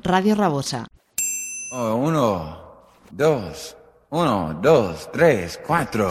Radio Rabosa. Oh, uno, dos, uno, dos, tres, cuatro.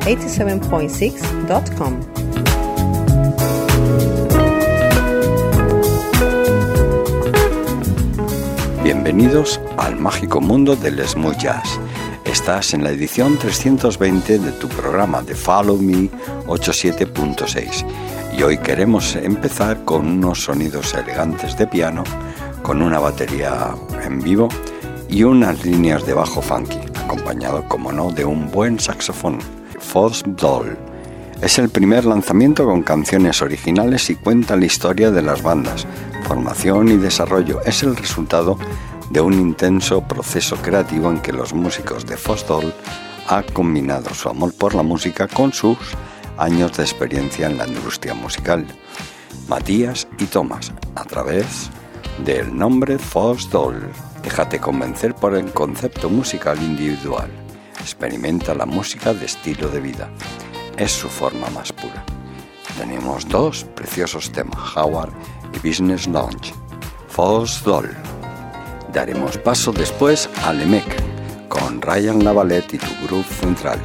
www.followme87.6.com. Bienvenidos al mágico mundo del smooth jazz. Estás en la edición 320 de tu programa de Follow Me 87.6 y hoy queremos empezar con unos sonidos elegantes de piano, con una batería en vivo y unas líneas de bajo funky, acompañado, como no, de un buen saxofón. Foss Doll es el primer lanzamiento con canciones originales y cuenta la historia de las bandas, formación y desarrollo. Es el resultado de un intenso proceso creativo en que los músicos de Foss Doll han combinado su amor por la música con sus años de experiencia en la industria musical. Matías y Tomás, a través del nombre Foss Doll. Déjate convencer por el concepto musical individual. Experimenta la música de estilo de vida. Es su forma más pura. Tenemos dos preciosos temas, Howard y Business Lounge. Foss Doll. Daremos paso después a Lemec con Ryan Lavalette y tu groove central.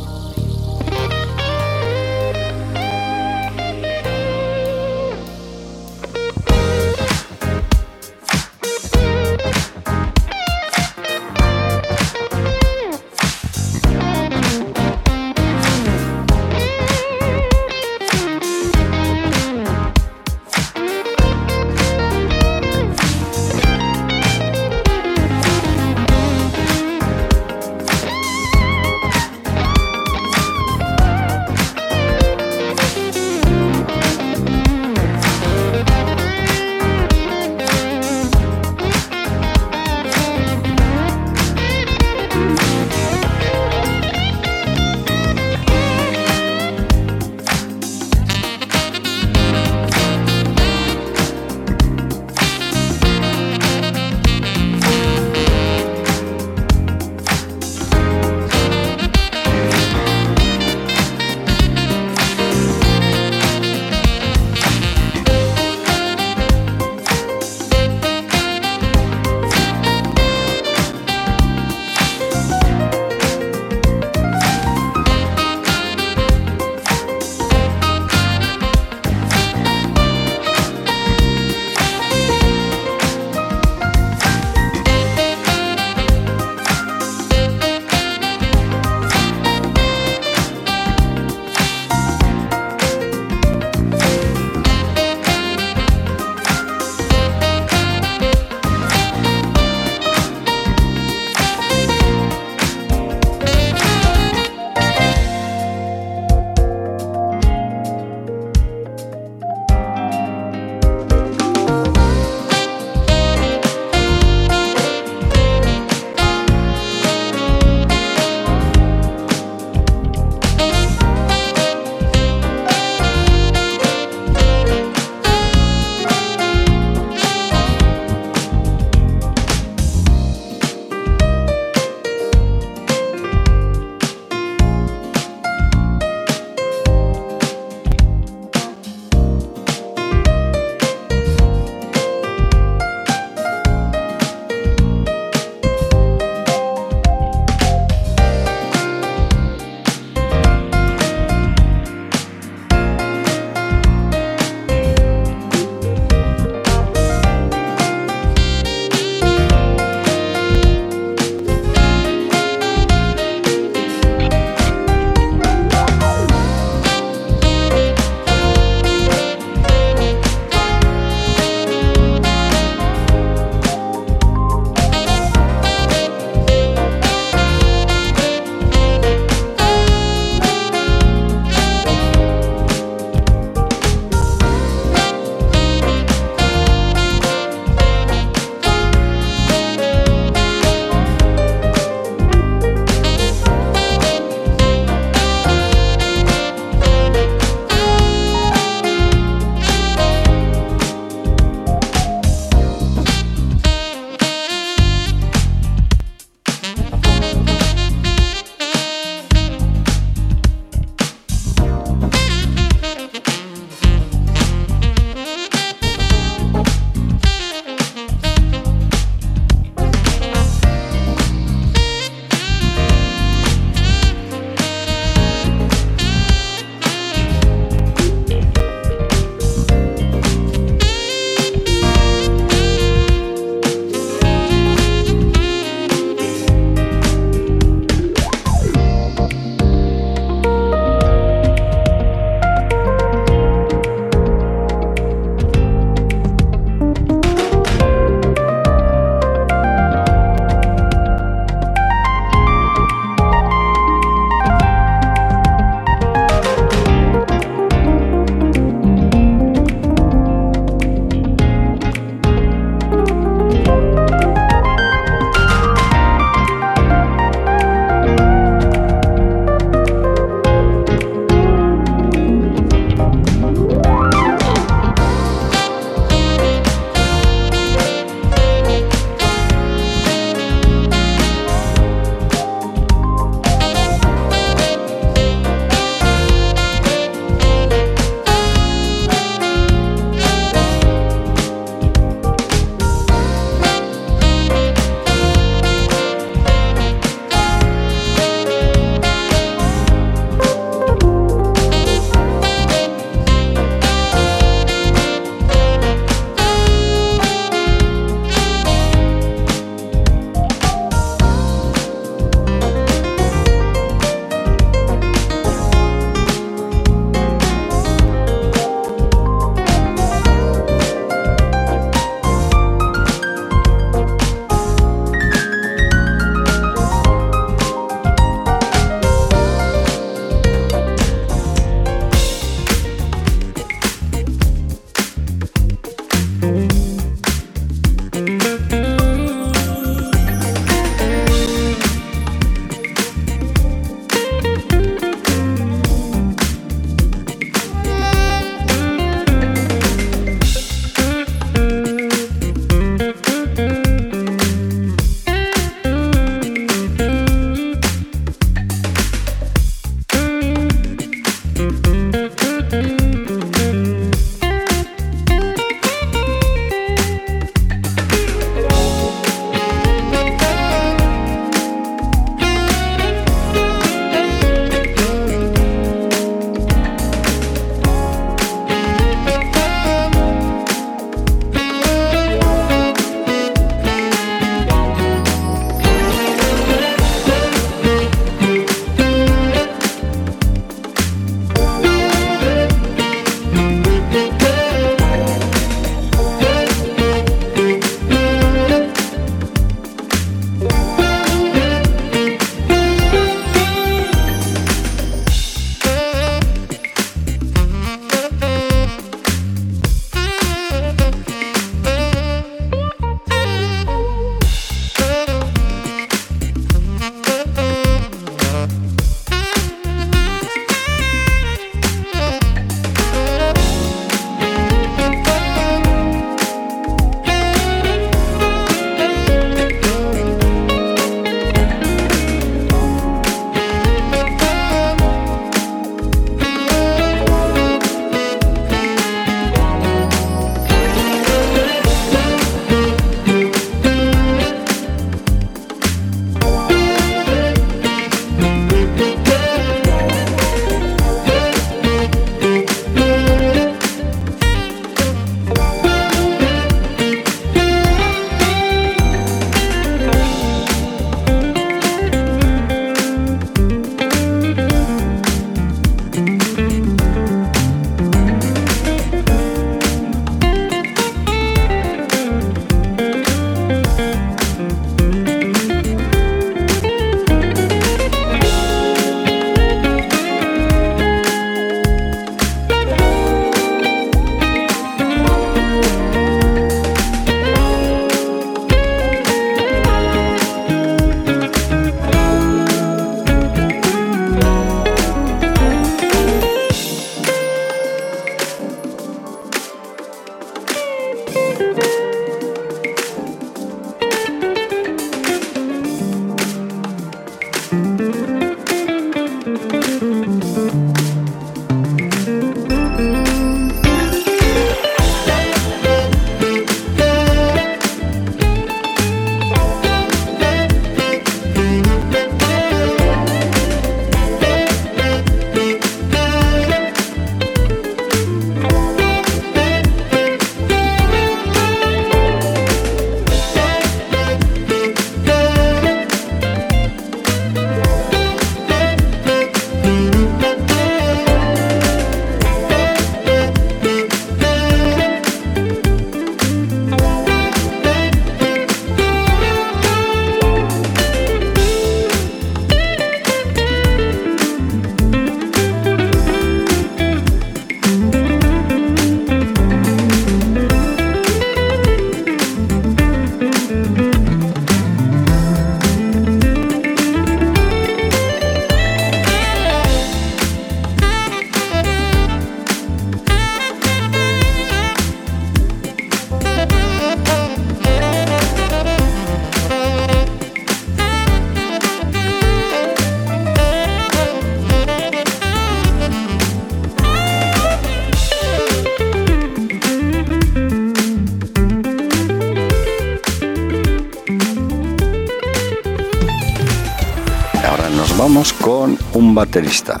Baterista,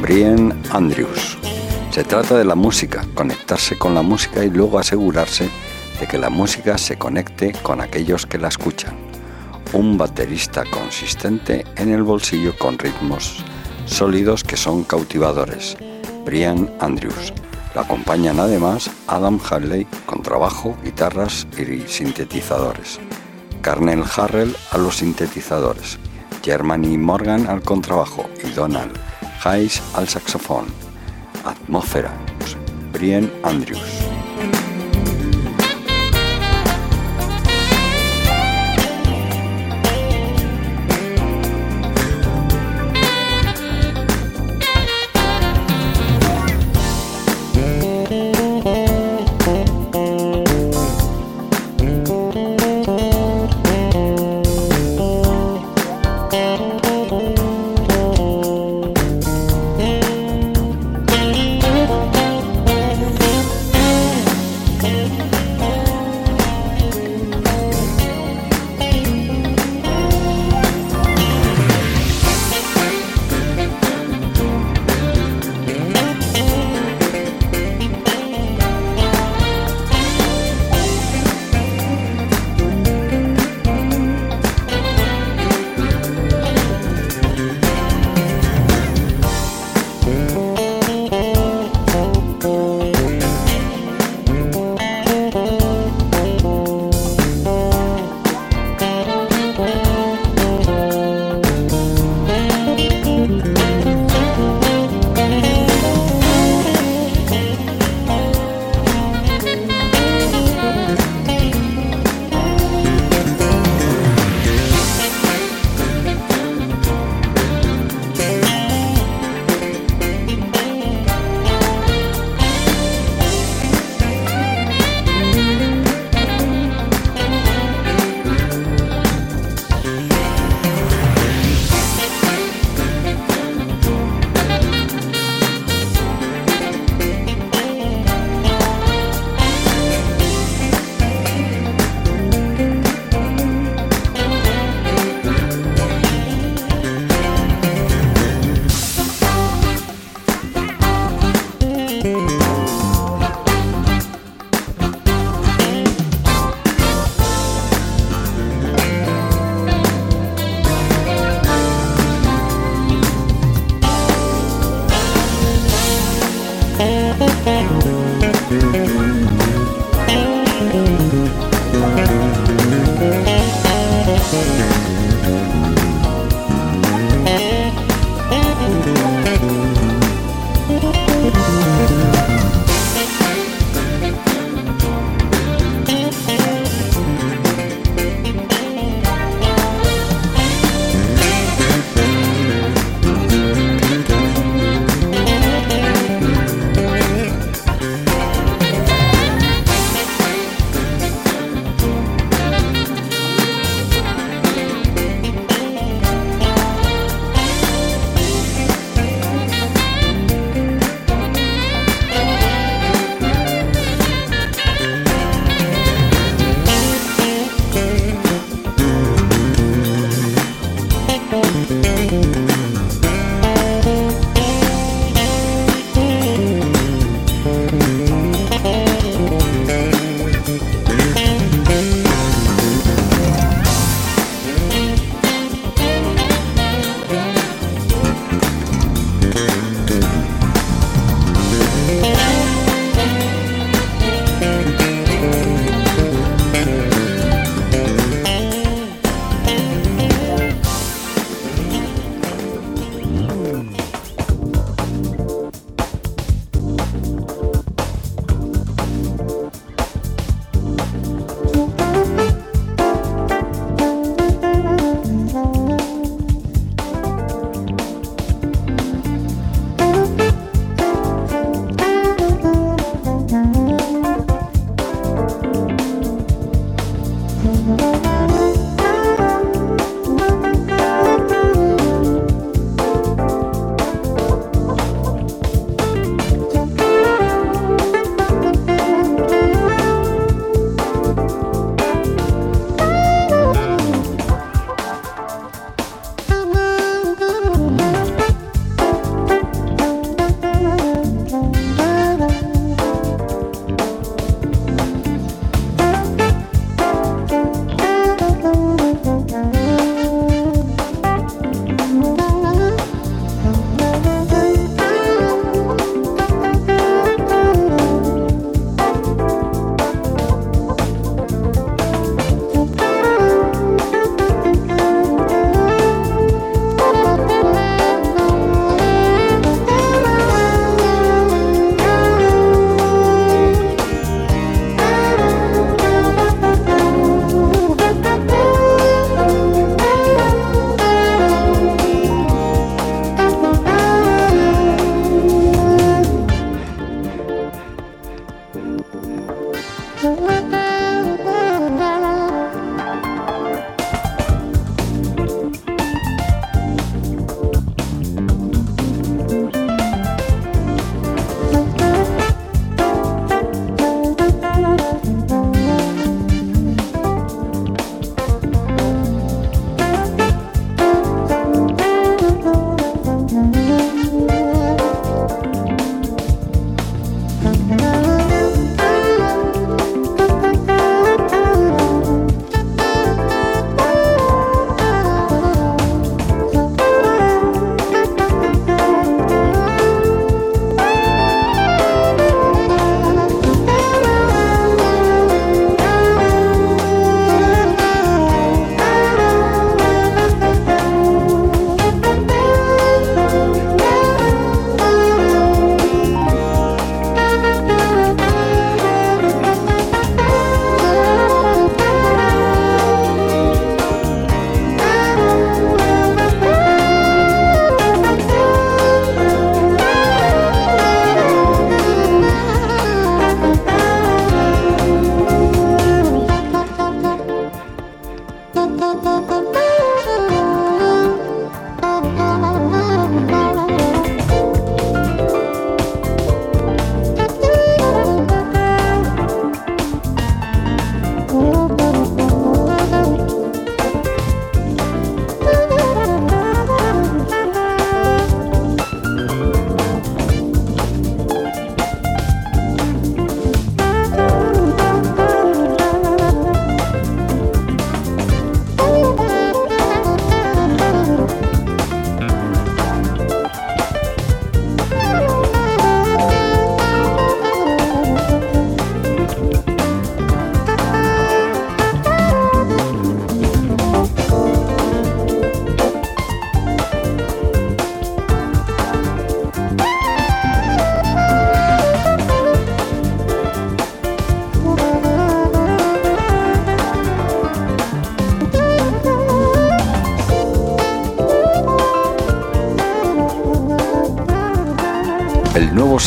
Brian Andrews. Se trata de la música, conectarse con la música y luego asegurarse de que la música se conecte con aquellos que la escuchan. Un baterista consistente en el bolsillo con ritmos sólidos que son cautivadores. Brian Andrews. Lo acompañan además Adam Hadley con trabajo, guitarras y sintetizadores. Carnel Harrell a los sintetizadores. Germany Morgan al contrabajo Donald Hayes al saxofón. Atmósfera. Brian Andrews.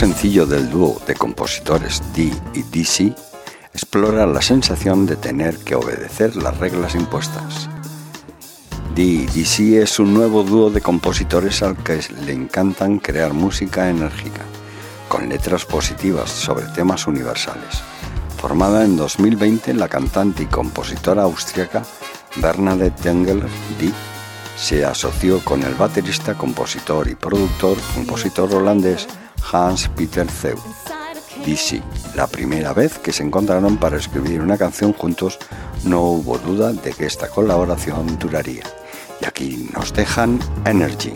Sencillo del dúo de compositores D y DC explora la sensación de tener que obedecer las reglas impuestas. D y DC es un nuevo dúo de compositores al que le encantan crear música enérgica, con letras positivas sobre temas universales. Formada en 2020, la cantante y compositora austriaca Bernadette Engler D se asoció con el baterista, compositor y productor, compositor holandés Hans Peter Zeu. DC. La primera vez que se encontraron para escribir una canción juntos, no hubo duda de que esta colaboración duraría. Y aquí nos dejan Energy.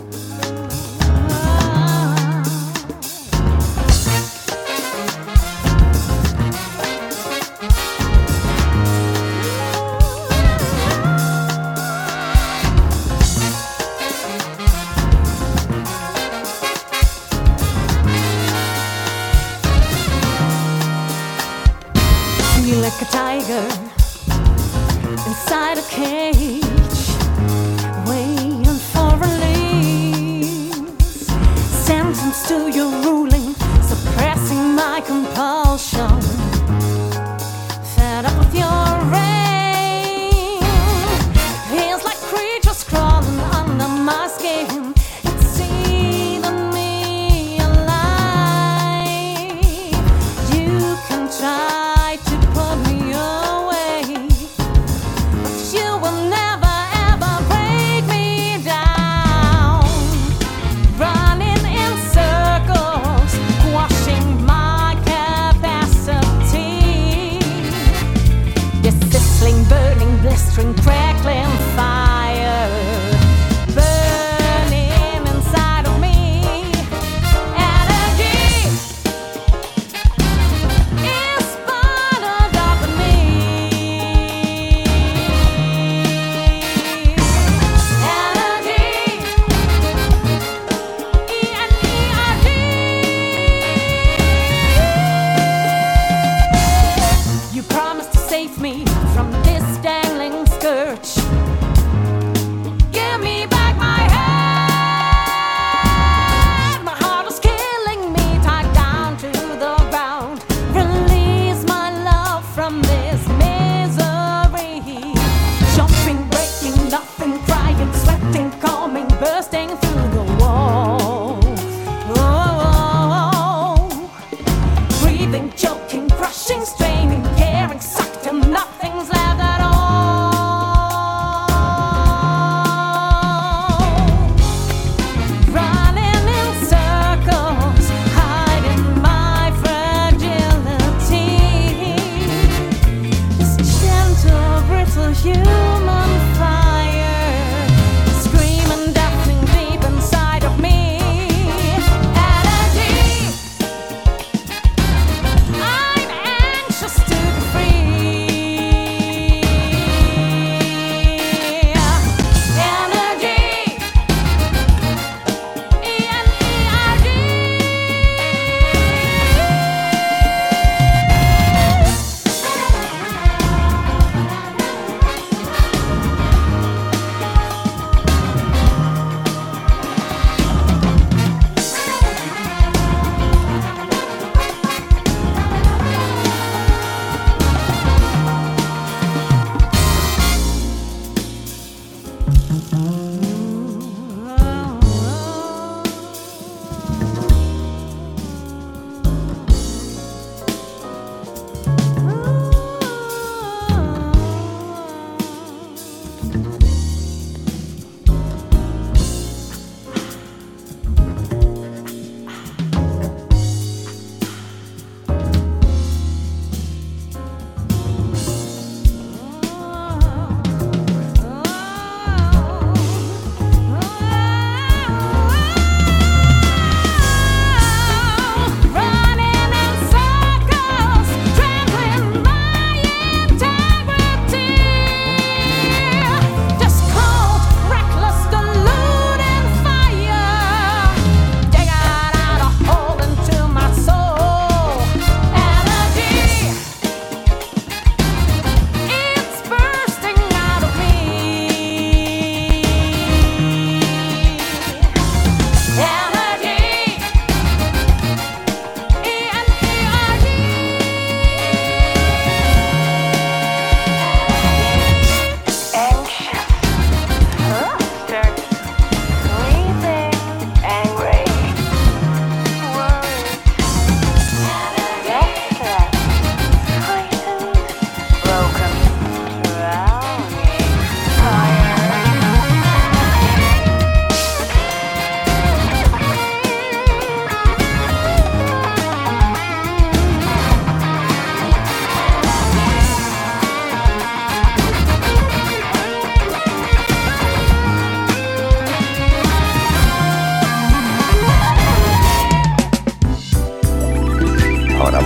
from this dangling skirt.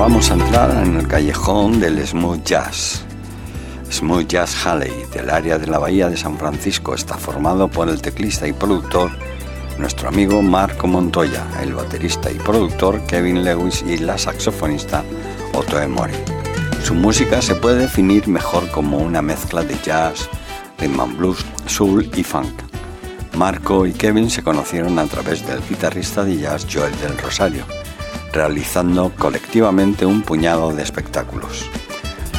Vamos a entrar en el callejón del smooth jazz. Smooth Jazz Halley, del área de la Bahía de San Francisco, está formado por el teclista y productor nuestro amigo Marco Montoya, el baterista y productor Kevin Lewis y la saxofonista Otto Mori. Su música se puede definir mejor como una mezcla de jazz, rhythm blues, soul y funk. Marco y Kevin se conocieron a través del guitarrista de jazz Joel del Rosario, realizando colectivamente un puñado de espectáculos.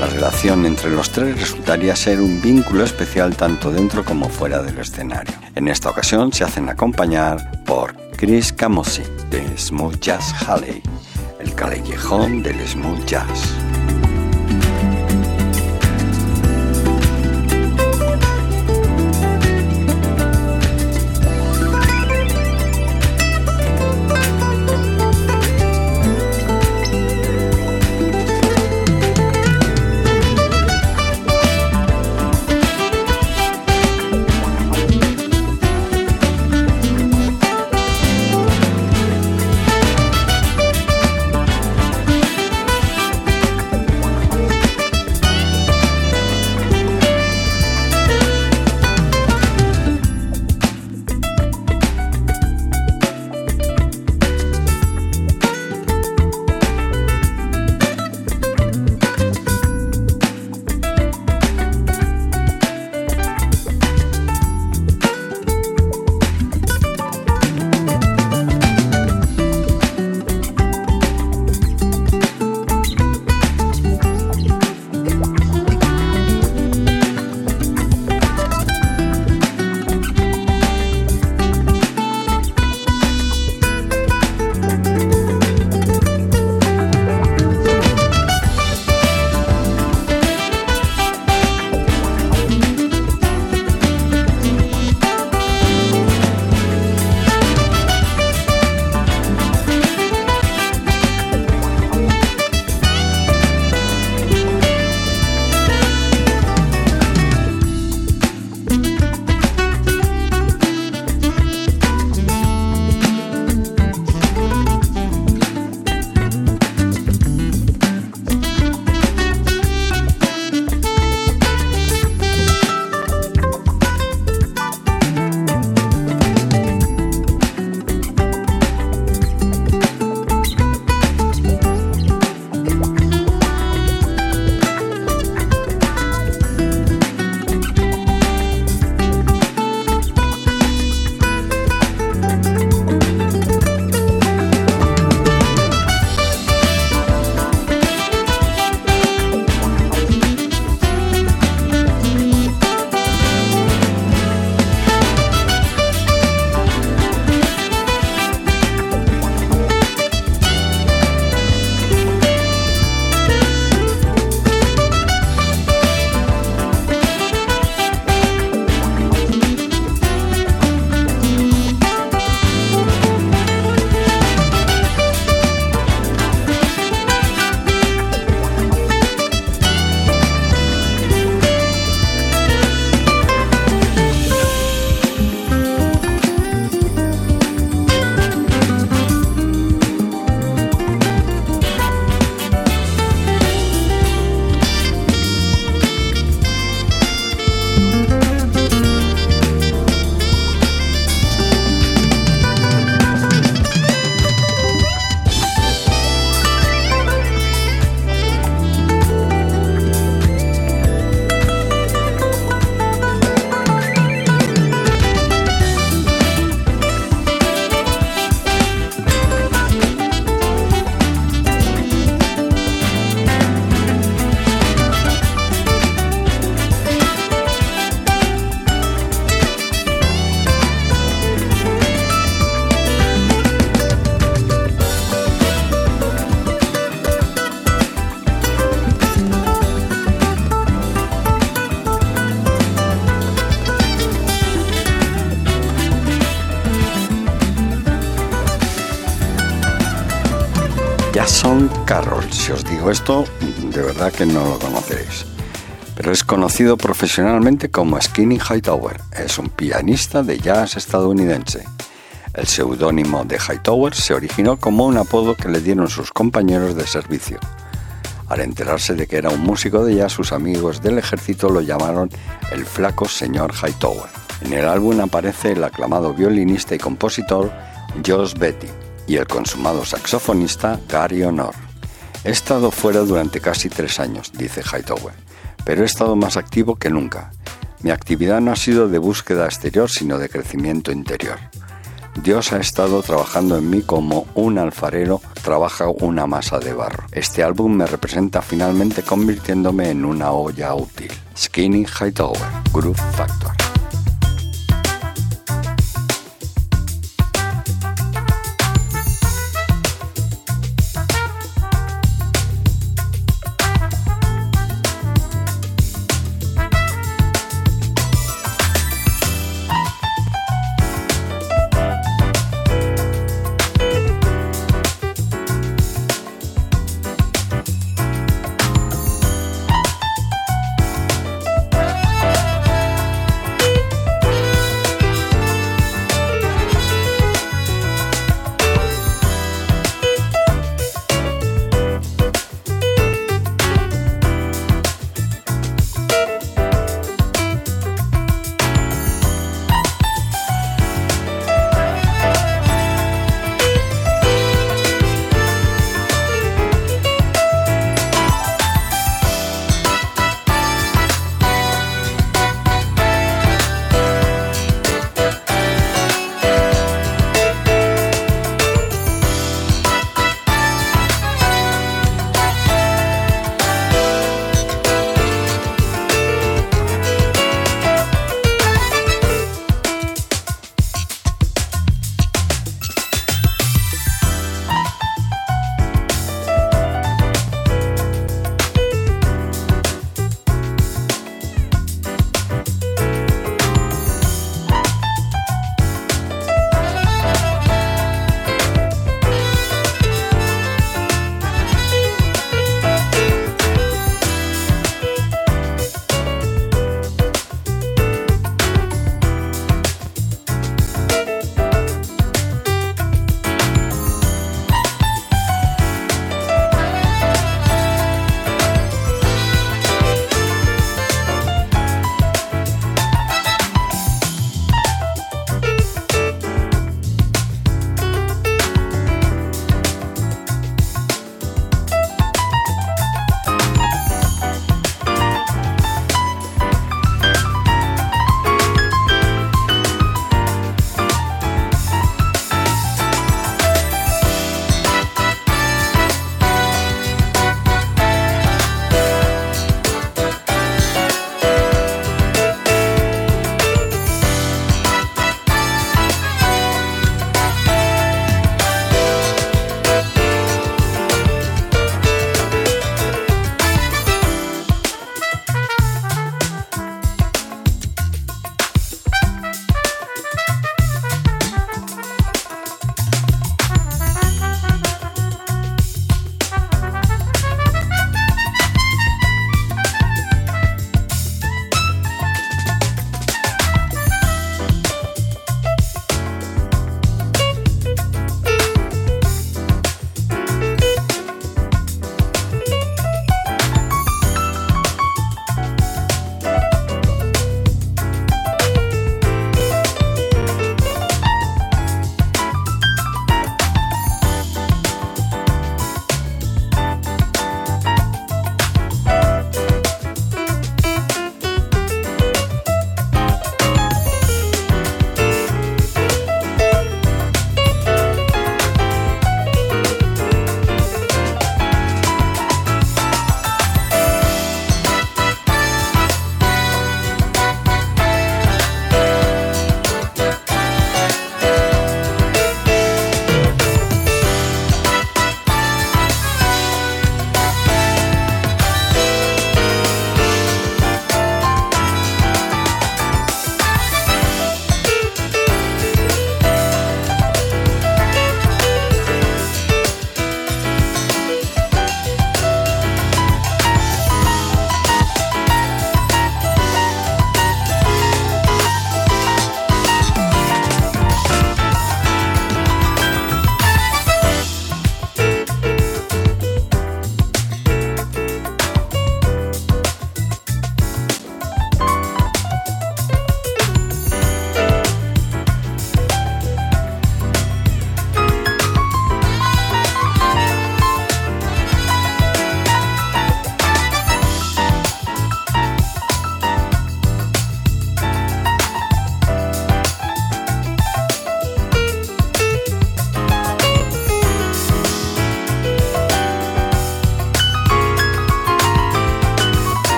La relación entre los tres resultaría ser un vínculo especial tanto dentro como fuera del escenario. En esta ocasión se hacen acompañar por Chris Camosi de Smooth Jazz Halley, el callejón del smooth jazz. De verdad que no lo conoceréis. Pero es conocido profesionalmente como Skinny Hightower. Es un pianista de jazz estadounidense. El seudónimo de Hightower se originó como un apodo que le dieron sus compañeros de servicio. Al enterarse de que era un músico de jazz, sus amigos del ejército lo llamaron el flaco señor Hightower. En el álbum aparece el aclamado violinista y compositor Josh Betty y el consumado saxofonista Gary Honor. He estado fuera durante casi tres años, dice Hightower, pero he estado más activo que nunca. Mi actividad no ha sido de búsqueda exterior, sino de crecimiento interior. Dios ha estado trabajando en mí como un alfarero trabaja una masa de barro. Este álbum me representa finalmente convirtiéndome en una olla útil. Skinny Hightower, Groove Factor.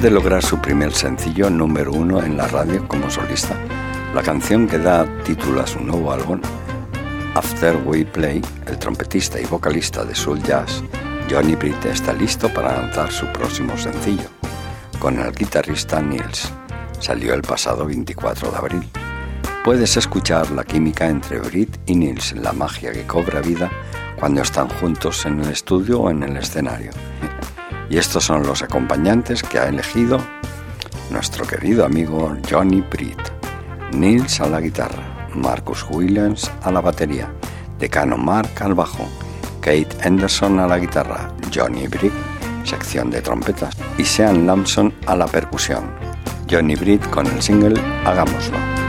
De lograr su primer sencillo número uno en la radio como solista, la canción que da título a su nuevo álbum, After We Play, el trompetista y vocalista de Soul Jazz, Johnny Britt está listo para lanzar su próximo sencillo, con el guitarrista Nils. Salió el pasado 24 de abril. Puedes escuchar la química entre Britt y Nils, la magia que cobra vida cuando están juntos en el estudio o en el escenario. Y estos son los acompañantes que ha elegido nuestro querido amigo Johnny Britt. Nils a la guitarra, Marcus Williams a la batería, Decano Mark al bajo, Kate Anderson a la guitarra, Johnny Britt, sección de trompetas, y Sean Lamson a la percusión. Johnny Britt con el single Hagámoslo.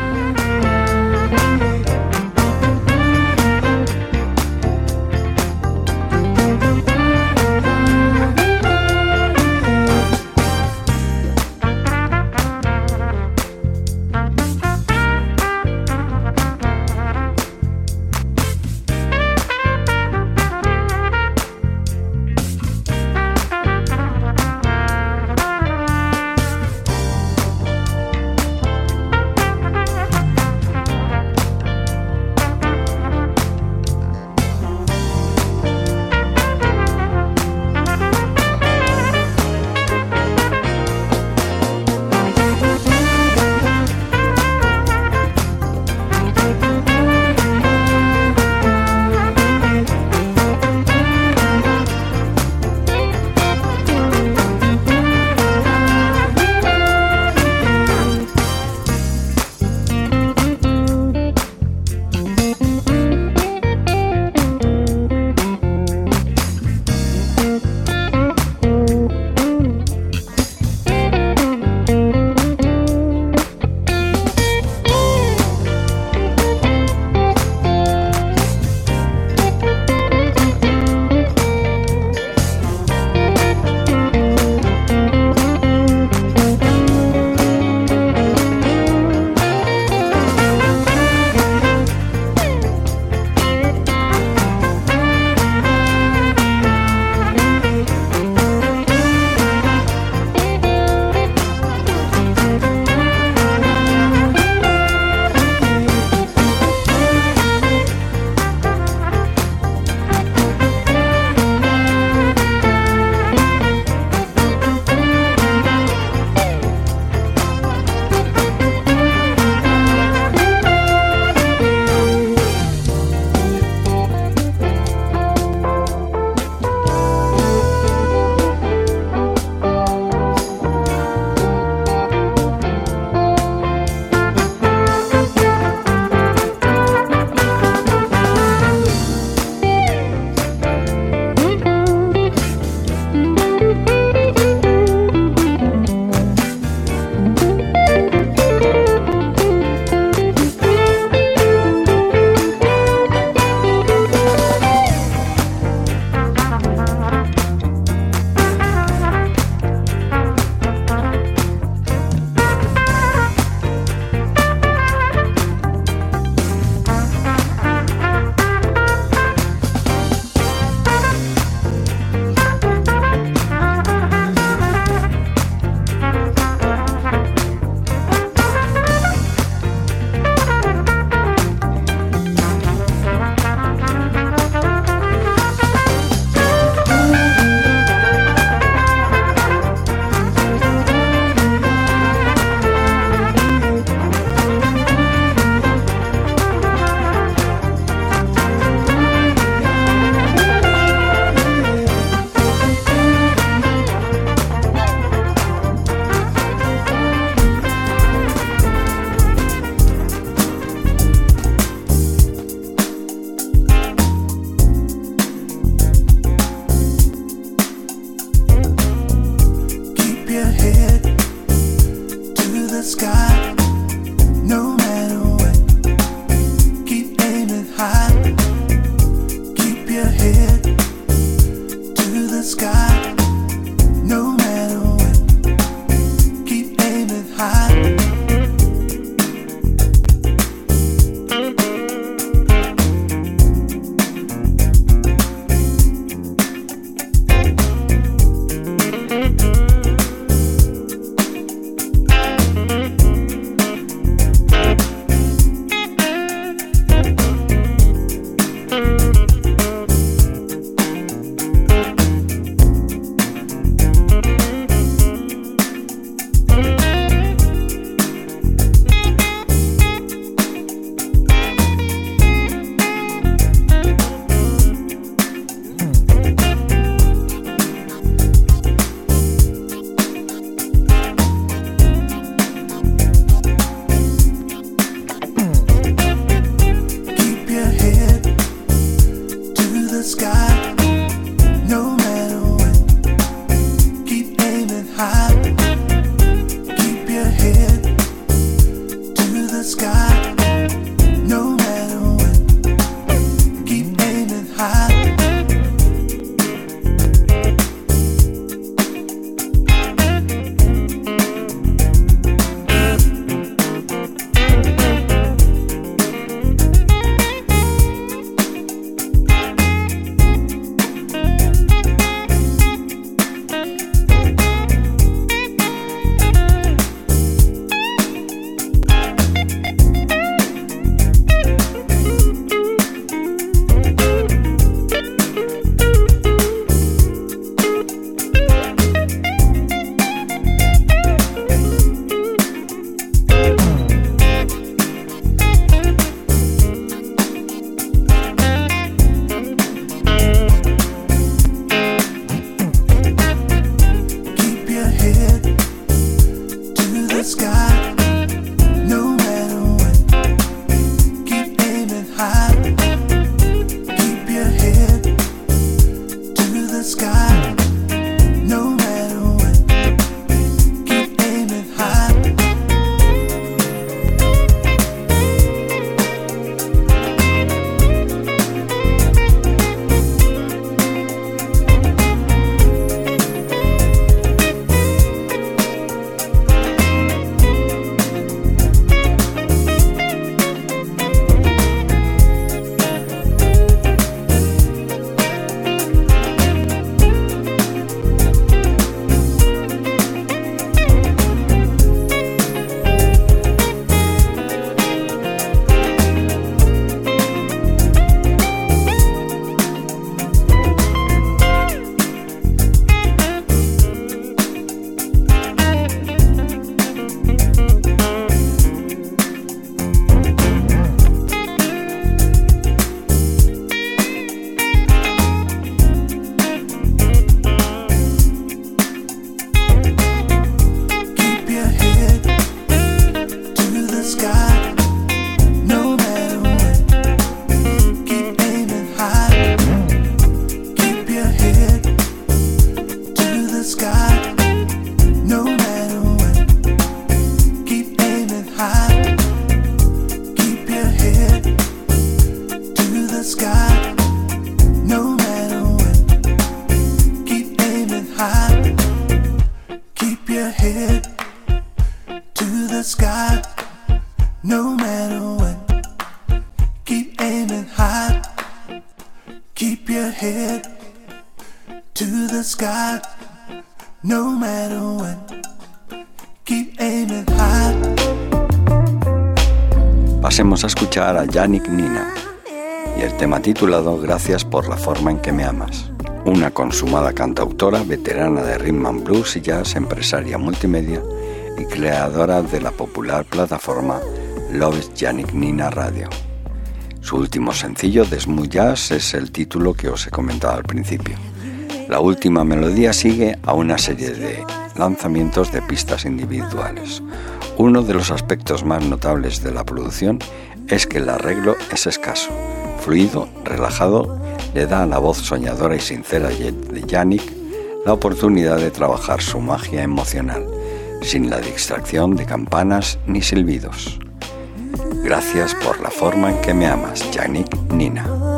Yannick Nina y el tema titulado Gracias por la forma en que me amas. Una consumada cantautora, veterana de rhythm and blues y jazz, empresaria multimedia y creadora de la popular plataforma Love Yannick Nina Radio. Su último sencillo, Smooth Jazz, es el título que os he comentado al principio. La última melodía sigue a una serie de lanzamientos de pistas individuales. Uno de los aspectos más notables de la producción es que el arreglo es escaso, fluido, relajado, le da a la voz soñadora y sincera de Yannick la oportunidad de trabajar su magia emocional, sin la distracción de campanas ni silbidos. Gracias por la forma en que me amas, Yannick Nina.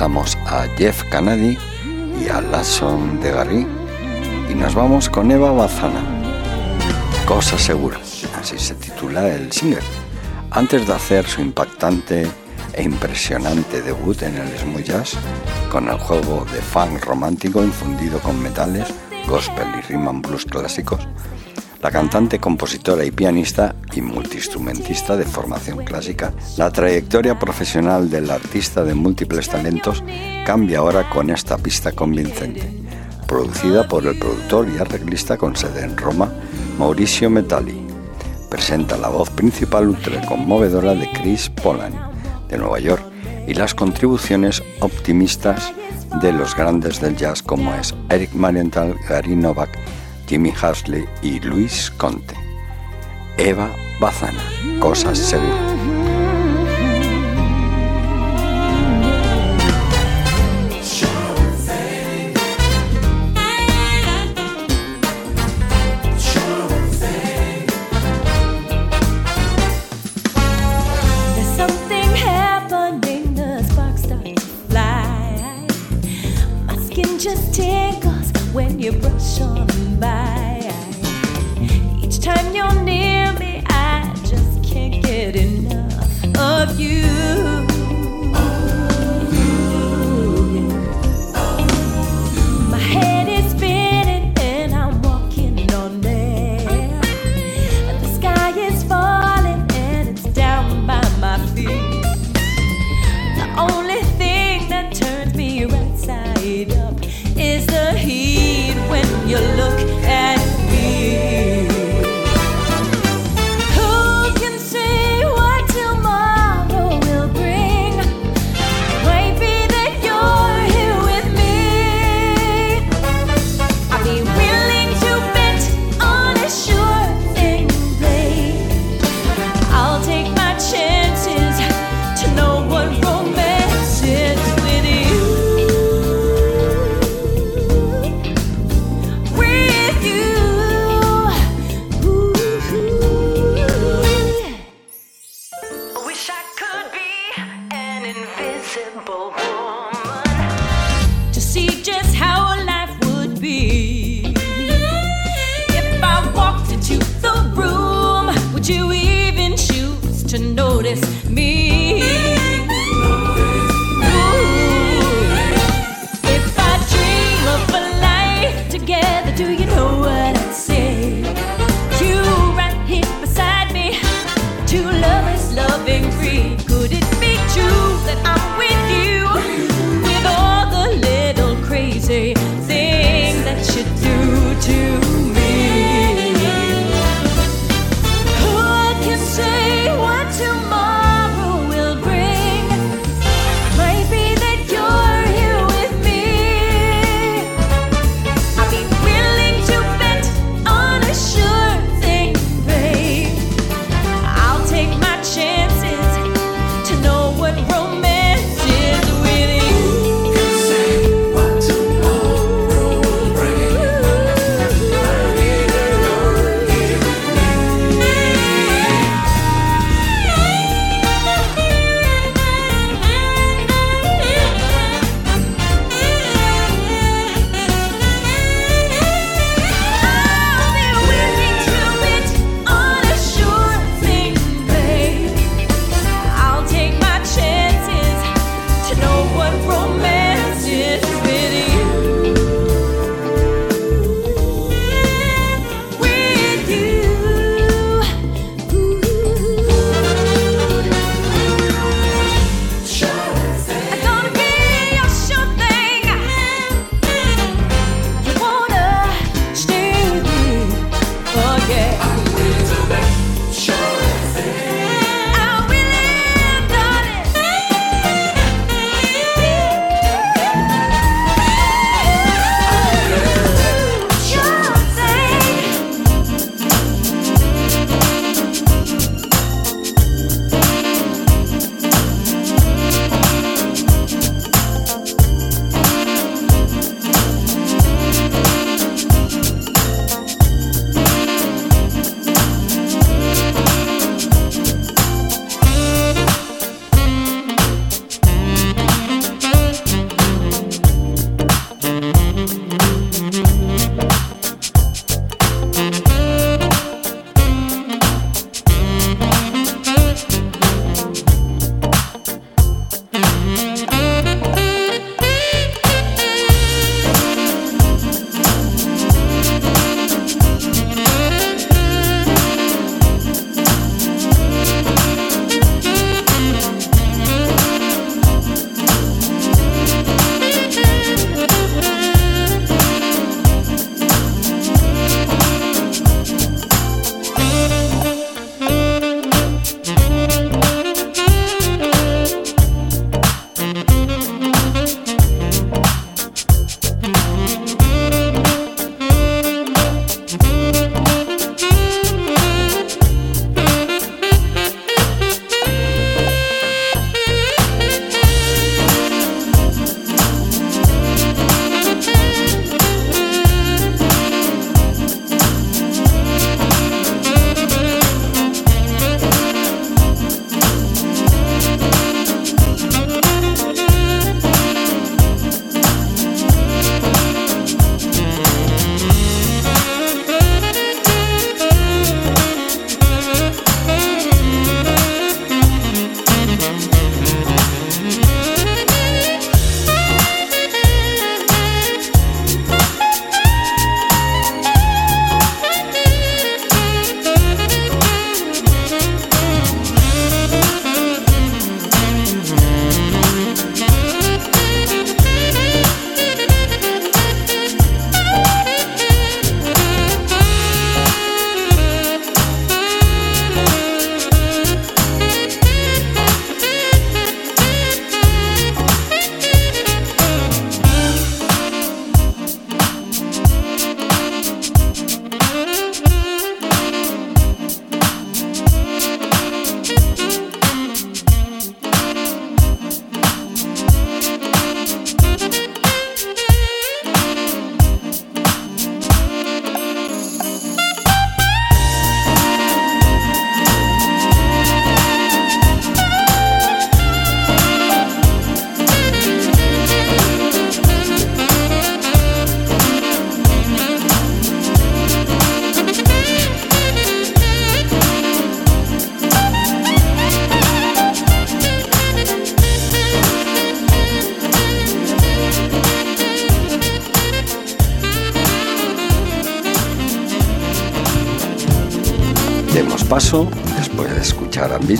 Dejamos a Jeff Kennedy y a Lasson de Gary y nos vamos con Eva Bazana. Cosa segura, así se titula el single. Antes de hacer su impactante e impresionante debut en el smooth jazz, con el juego de funk romántico infundido con metales, gospel y rhythm and blues clásicos, la cantante, compositora y pianista y multiinstrumentista de formación clásica, la trayectoria profesional del artista de múltiples talentos cambia ahora con esta pista convincente, producida por el productor y arreglista con sede en Roma, Mauricio Metalli. Presenta la voz principal ultra conmovedora de Chris Polan, de Nueva York, y las contribuciones optimistas de los grandes del jazz como es Eric Marienthal, Gary Novak, Jimmy Hasley y Luis Conte. Eva Bazana, Cosas Seguras.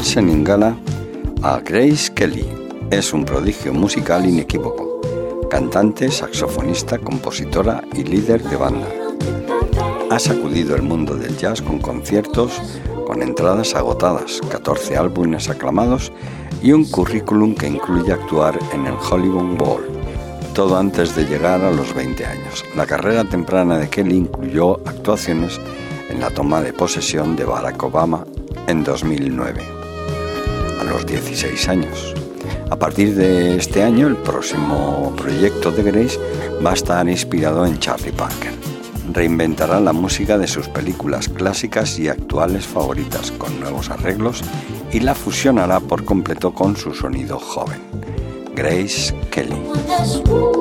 Escuchar a Vincent Ingala, a Grace Kelly. Es un prodigio musical inequívoco, cantante, saxofonista, compositora y líder de banda. Ha sacudido el mundo del jazz con conciertos, con entradas agotadas, 14 álbumes aclamados y un currículum que incluye actuar en el Hollywood Bowl. Todo antes de llegar a los 20 años. La carrera temprana de Kelly incluyó actuaciones en la toma de posesión de Barack Obama en 2009, a los 16 años. A partir de este año, el próximo proyecto de Grace va a estar inspirado en Charlie Parker. Reinventará la música de sus películas clásicas y actuales favoritas con nuevos arreglos y la fusionará por completo con su sonido joven. Grace Kelly.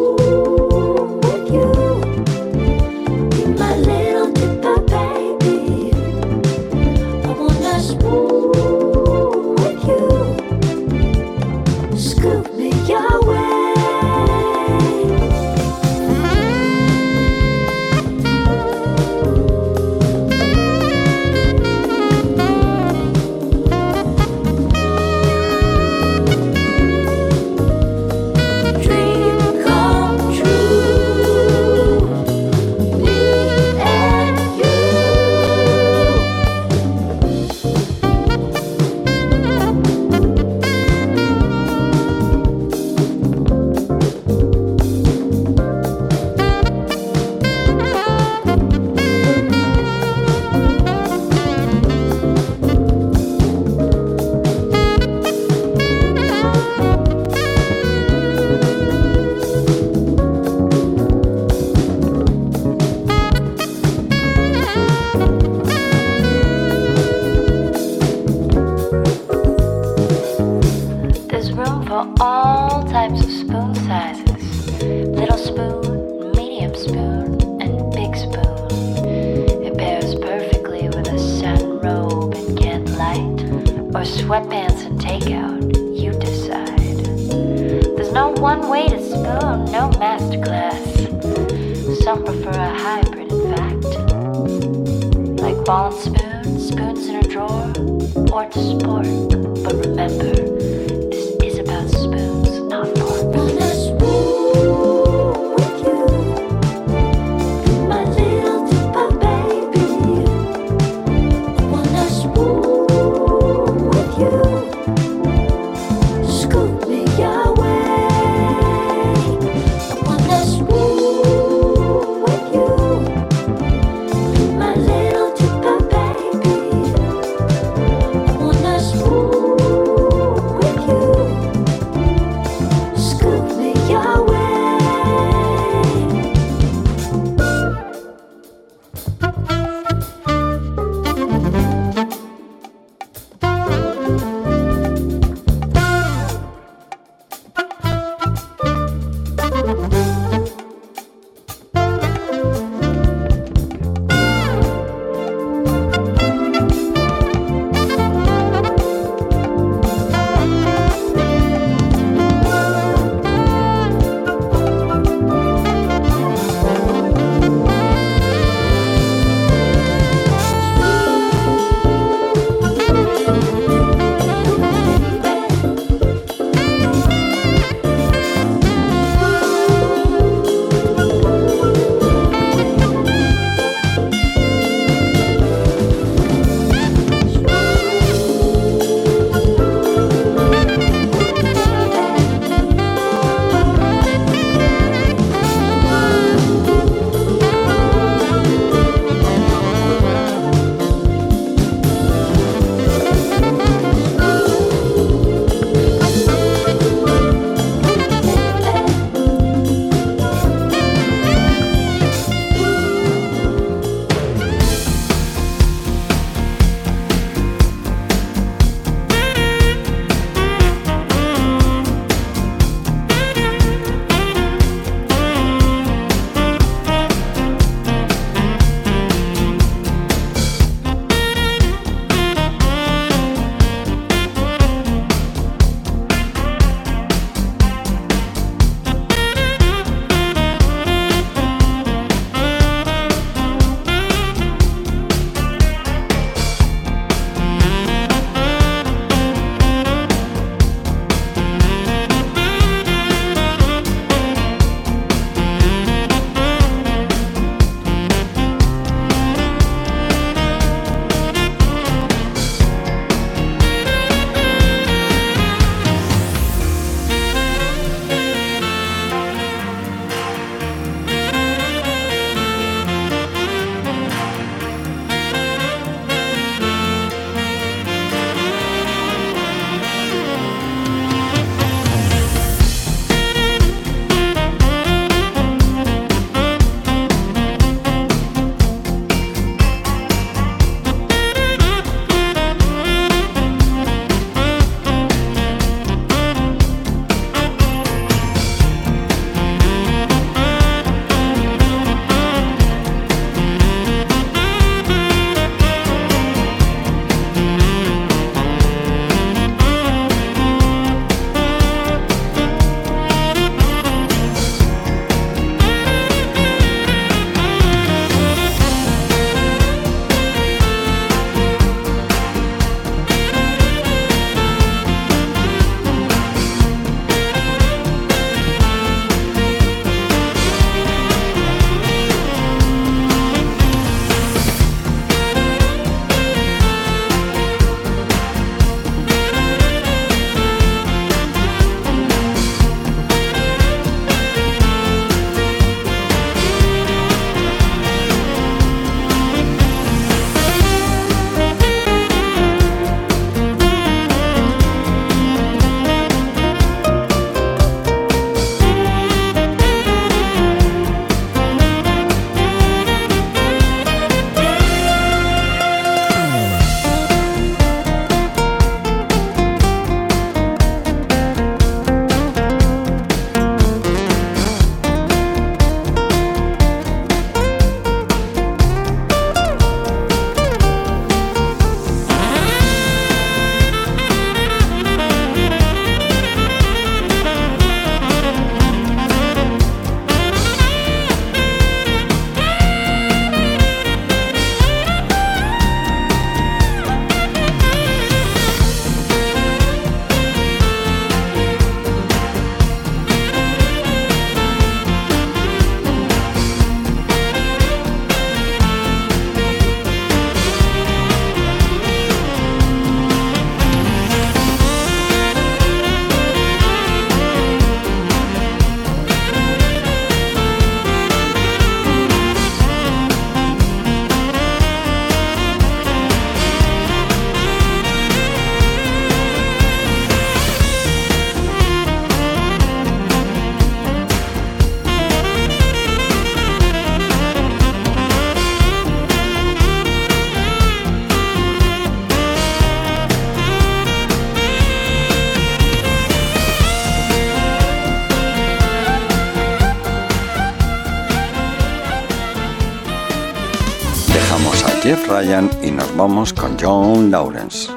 Y nos vamos con John Lawrence.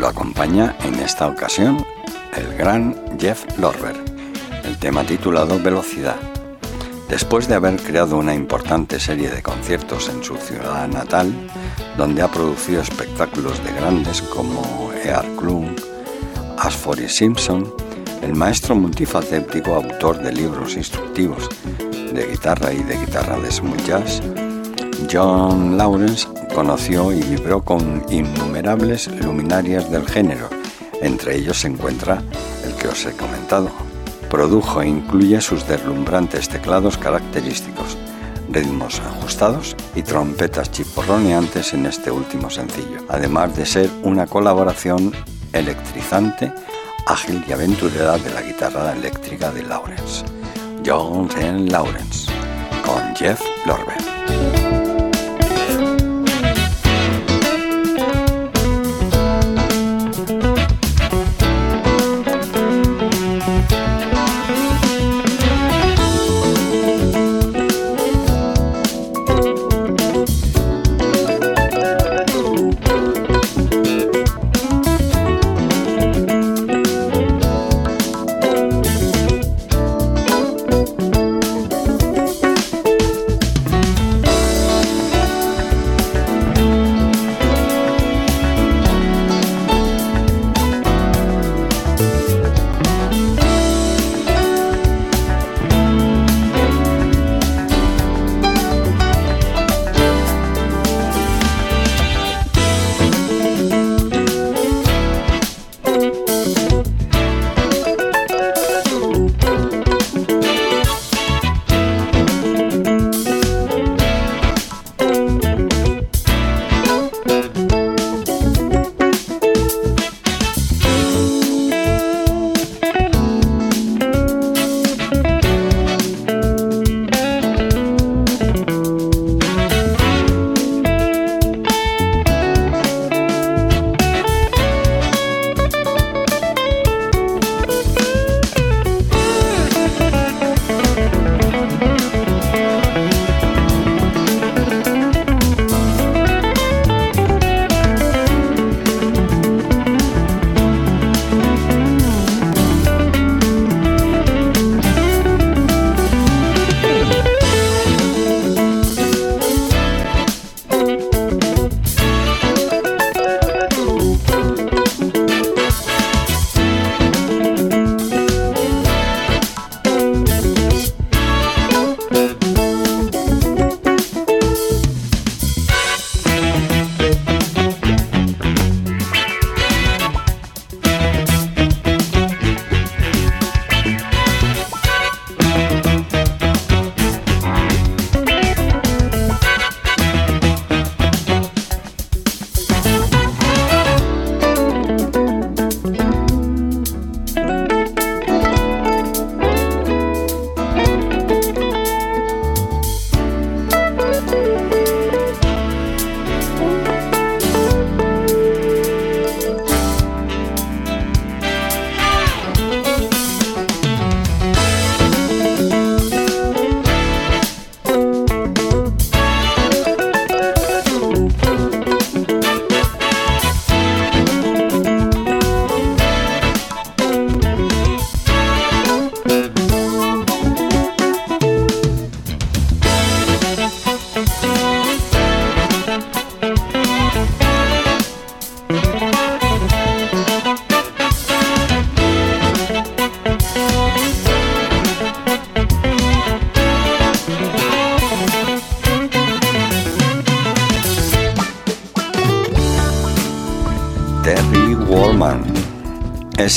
Lo acompaña en esta ocasión el gran Jeff Lorber, el tema titulado Velocidad. Después de haber creado una importante serie de conciertos en su ciudad natal, donde ha producido espectáculos de grandes como Ear Klum, Asfory Simpson, el maestro multifacético, autor de libros instructivos de guitarra y de guitarra de smooth jazz, John Lawrence conoció y vibró con innumerables luminarias del género, entre ellos se encuentra el que os he comentado, Produjo e incluye sus deslumbrantes teclados característicos, ritmos ajustados y trompetas chiporroneantes en este último sencillo, además de ser una colaboración electrizante, ágil y aventurera de la guitarra eléctrica de Lawrence, John. Lawrence, con Jeff Lorber.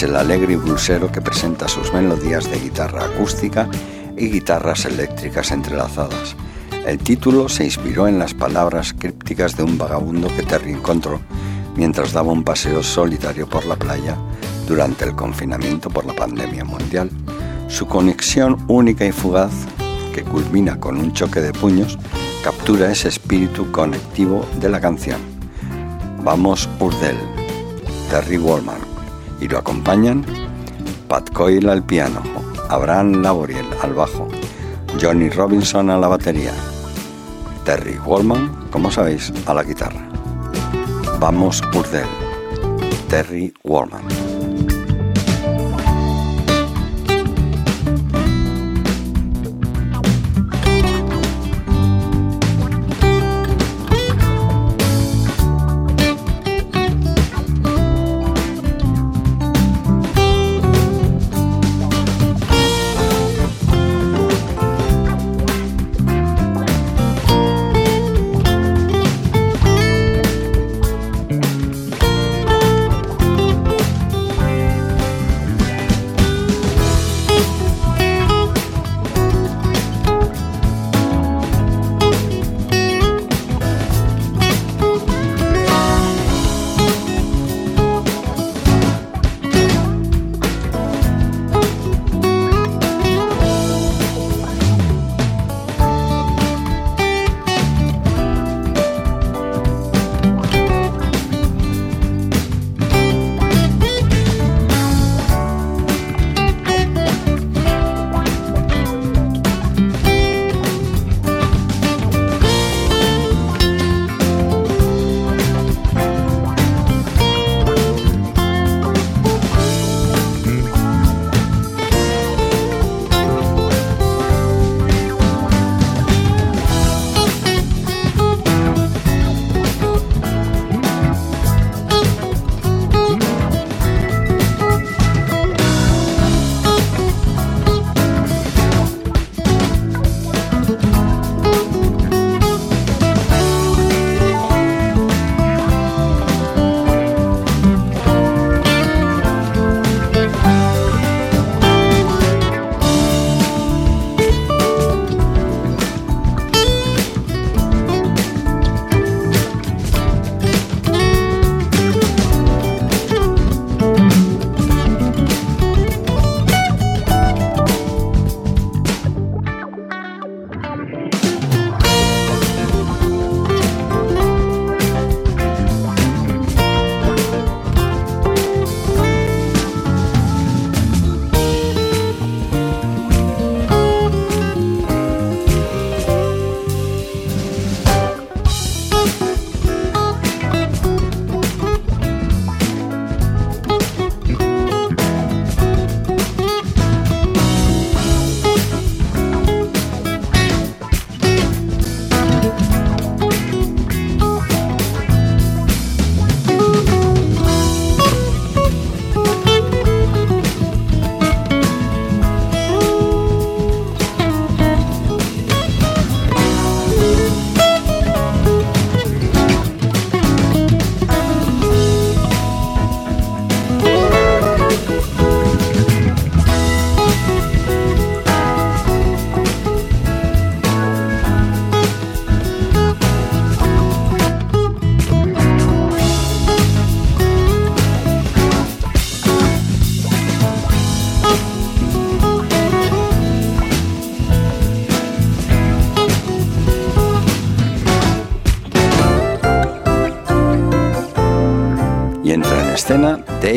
El alegre blusero que presenta sus melodías de guitarra acústica y guitarras eléctricas entrelazadas. El título se inspiró en las palabras crípticas de un vagabundo que Terry encontró mientras daba un paseo solitario por la playa durante el confinamiento por la pandemia mundial. Su conexión única y fugaz, que culmina con un choque de puños, captura ese espíritu conectivo de la canción. Vamos Urdel, Terry Wallman y lo acompañan Pat Coyle al piano, Abraham Laboriel al bajo, Johnny Robinson a la batería, Terry Wallman, como sabéis, a la guitarra. Vamos Urdel, Terry Wallman.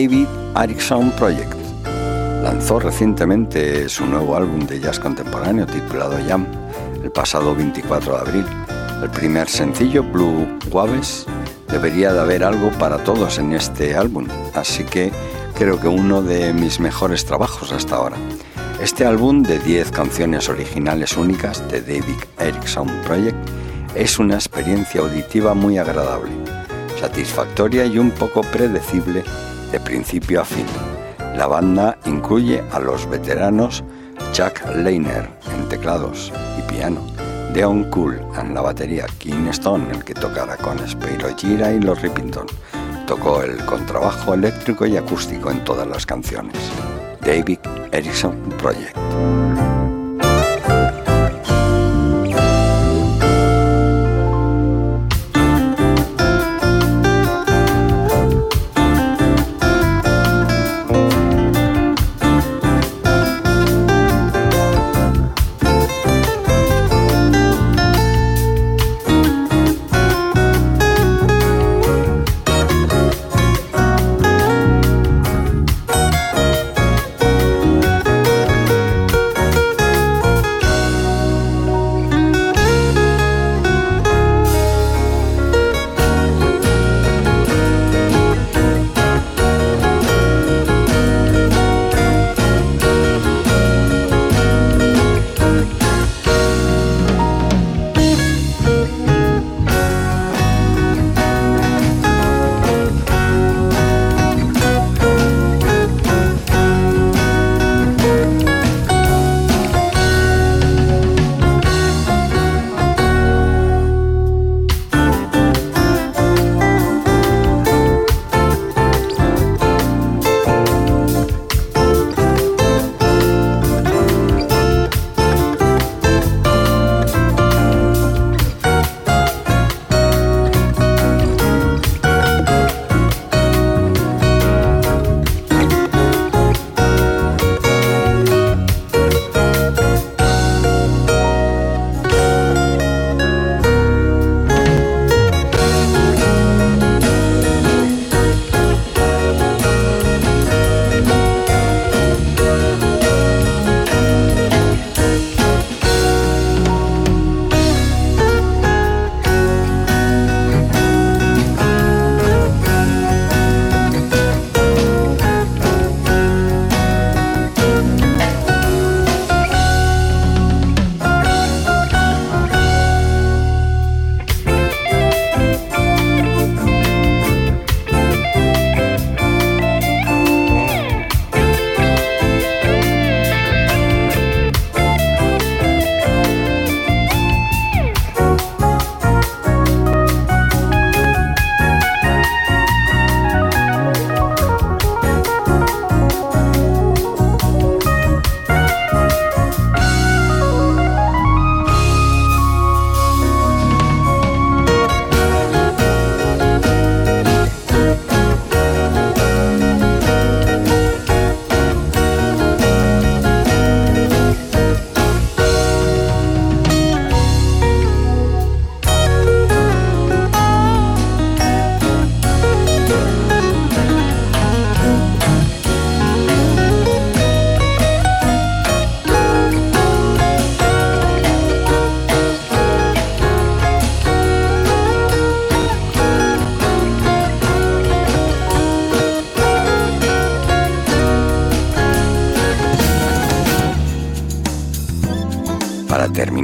David Erickson Project. Lanzó recientemente su nuevo álbum de jazz contemporáneo titulado Jam el pasado 24 de abril. El primer sencillo, Blue Waves, debería de haber algo para todos en este álbum, así que creo que uno de mis mejores trabajos hasta ahora. Este álbum de 10 canciones originales únicas de David Erickson Project es una experiencia auditiva muy agradable, satisfactoria y un poco predecible de principio a fin. La banda incluye a los veteranos Chuck Leiner en teclados y piano, Deon Cool en la batería, King Stone, el que tocará con Spiro Gira y los Rippington. Tocó el contrabajo eléctrico y acústico en todas las canciones. David Erickson Project.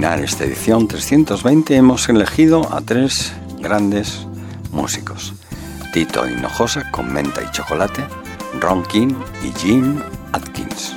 Terminar esta edición 320 hemos elegido a tres grandes músicos. Tito Hinojosa con menta y chocolate, Ron King y Jim Atkins.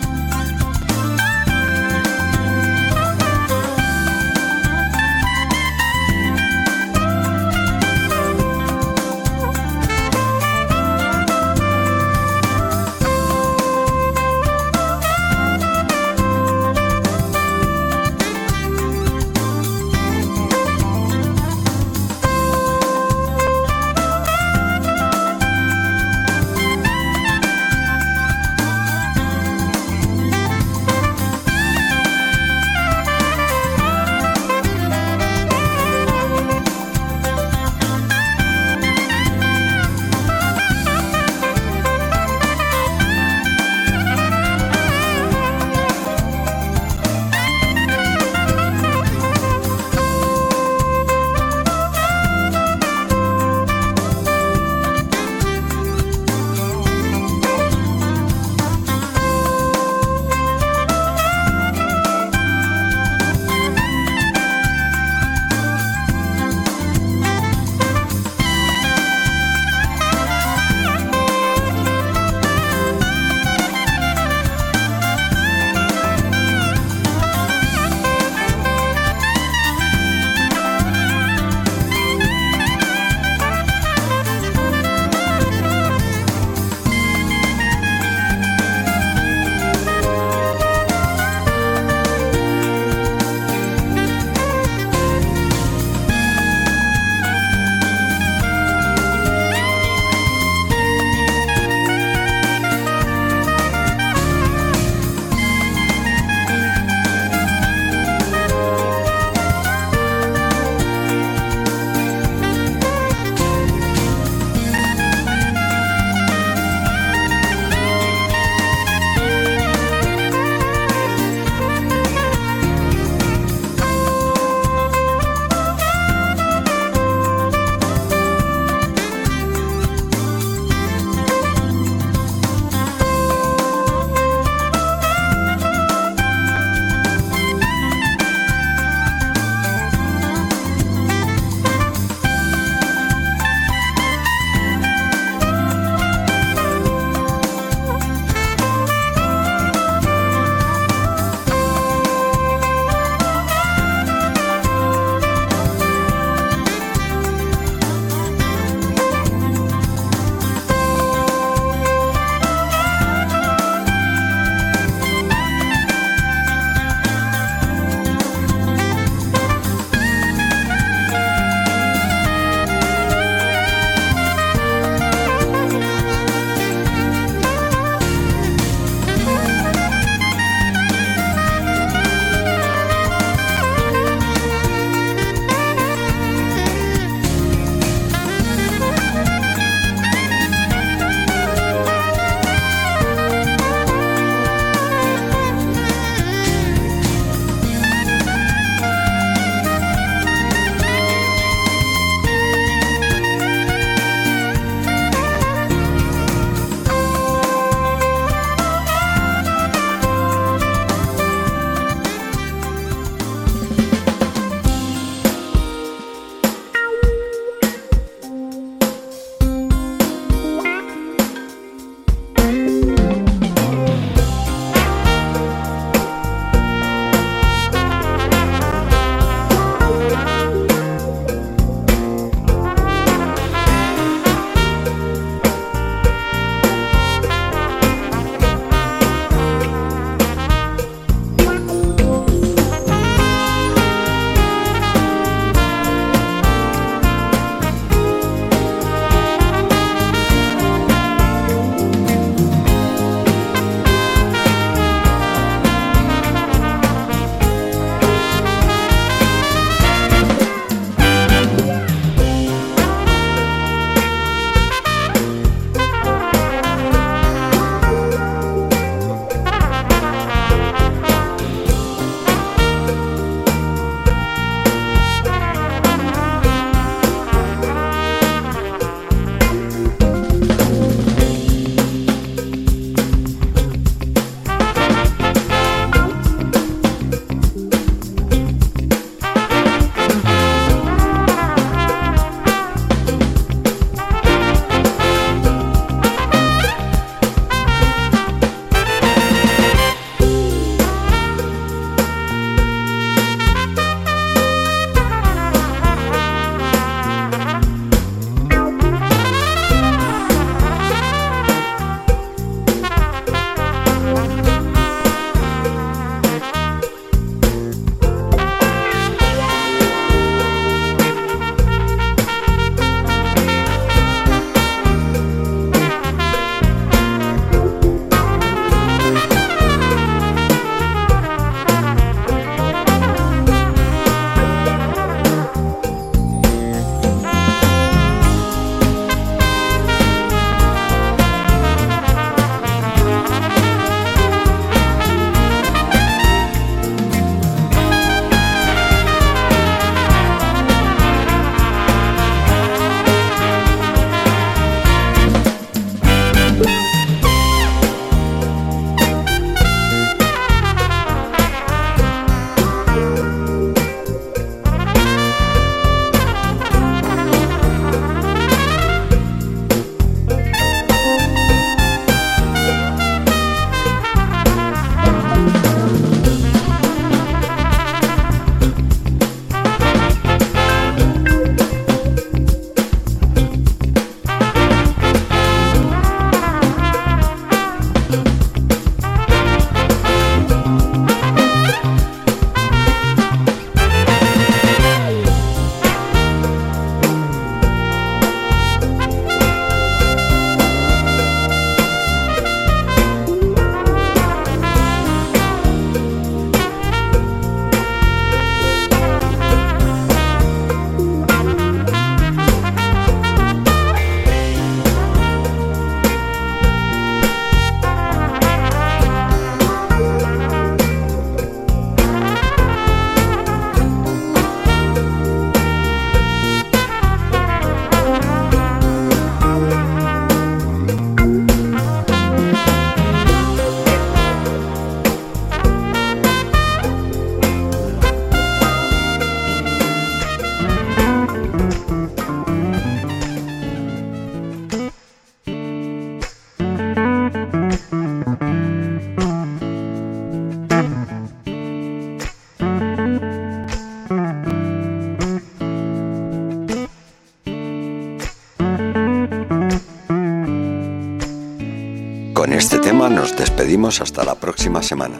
Nos despedimos hasta la próxima semana.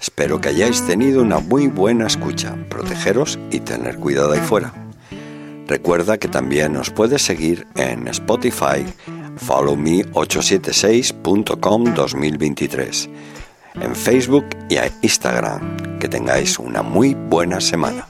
Espero que hayáis tenido una muy buena escucha, protegeros y tener cuidado ahí fuera. Recuerda que también nos puedes seguir en Spotify, followme876.com 2023, en Facebook y en Instagram. Que tengáis una muy buena semana.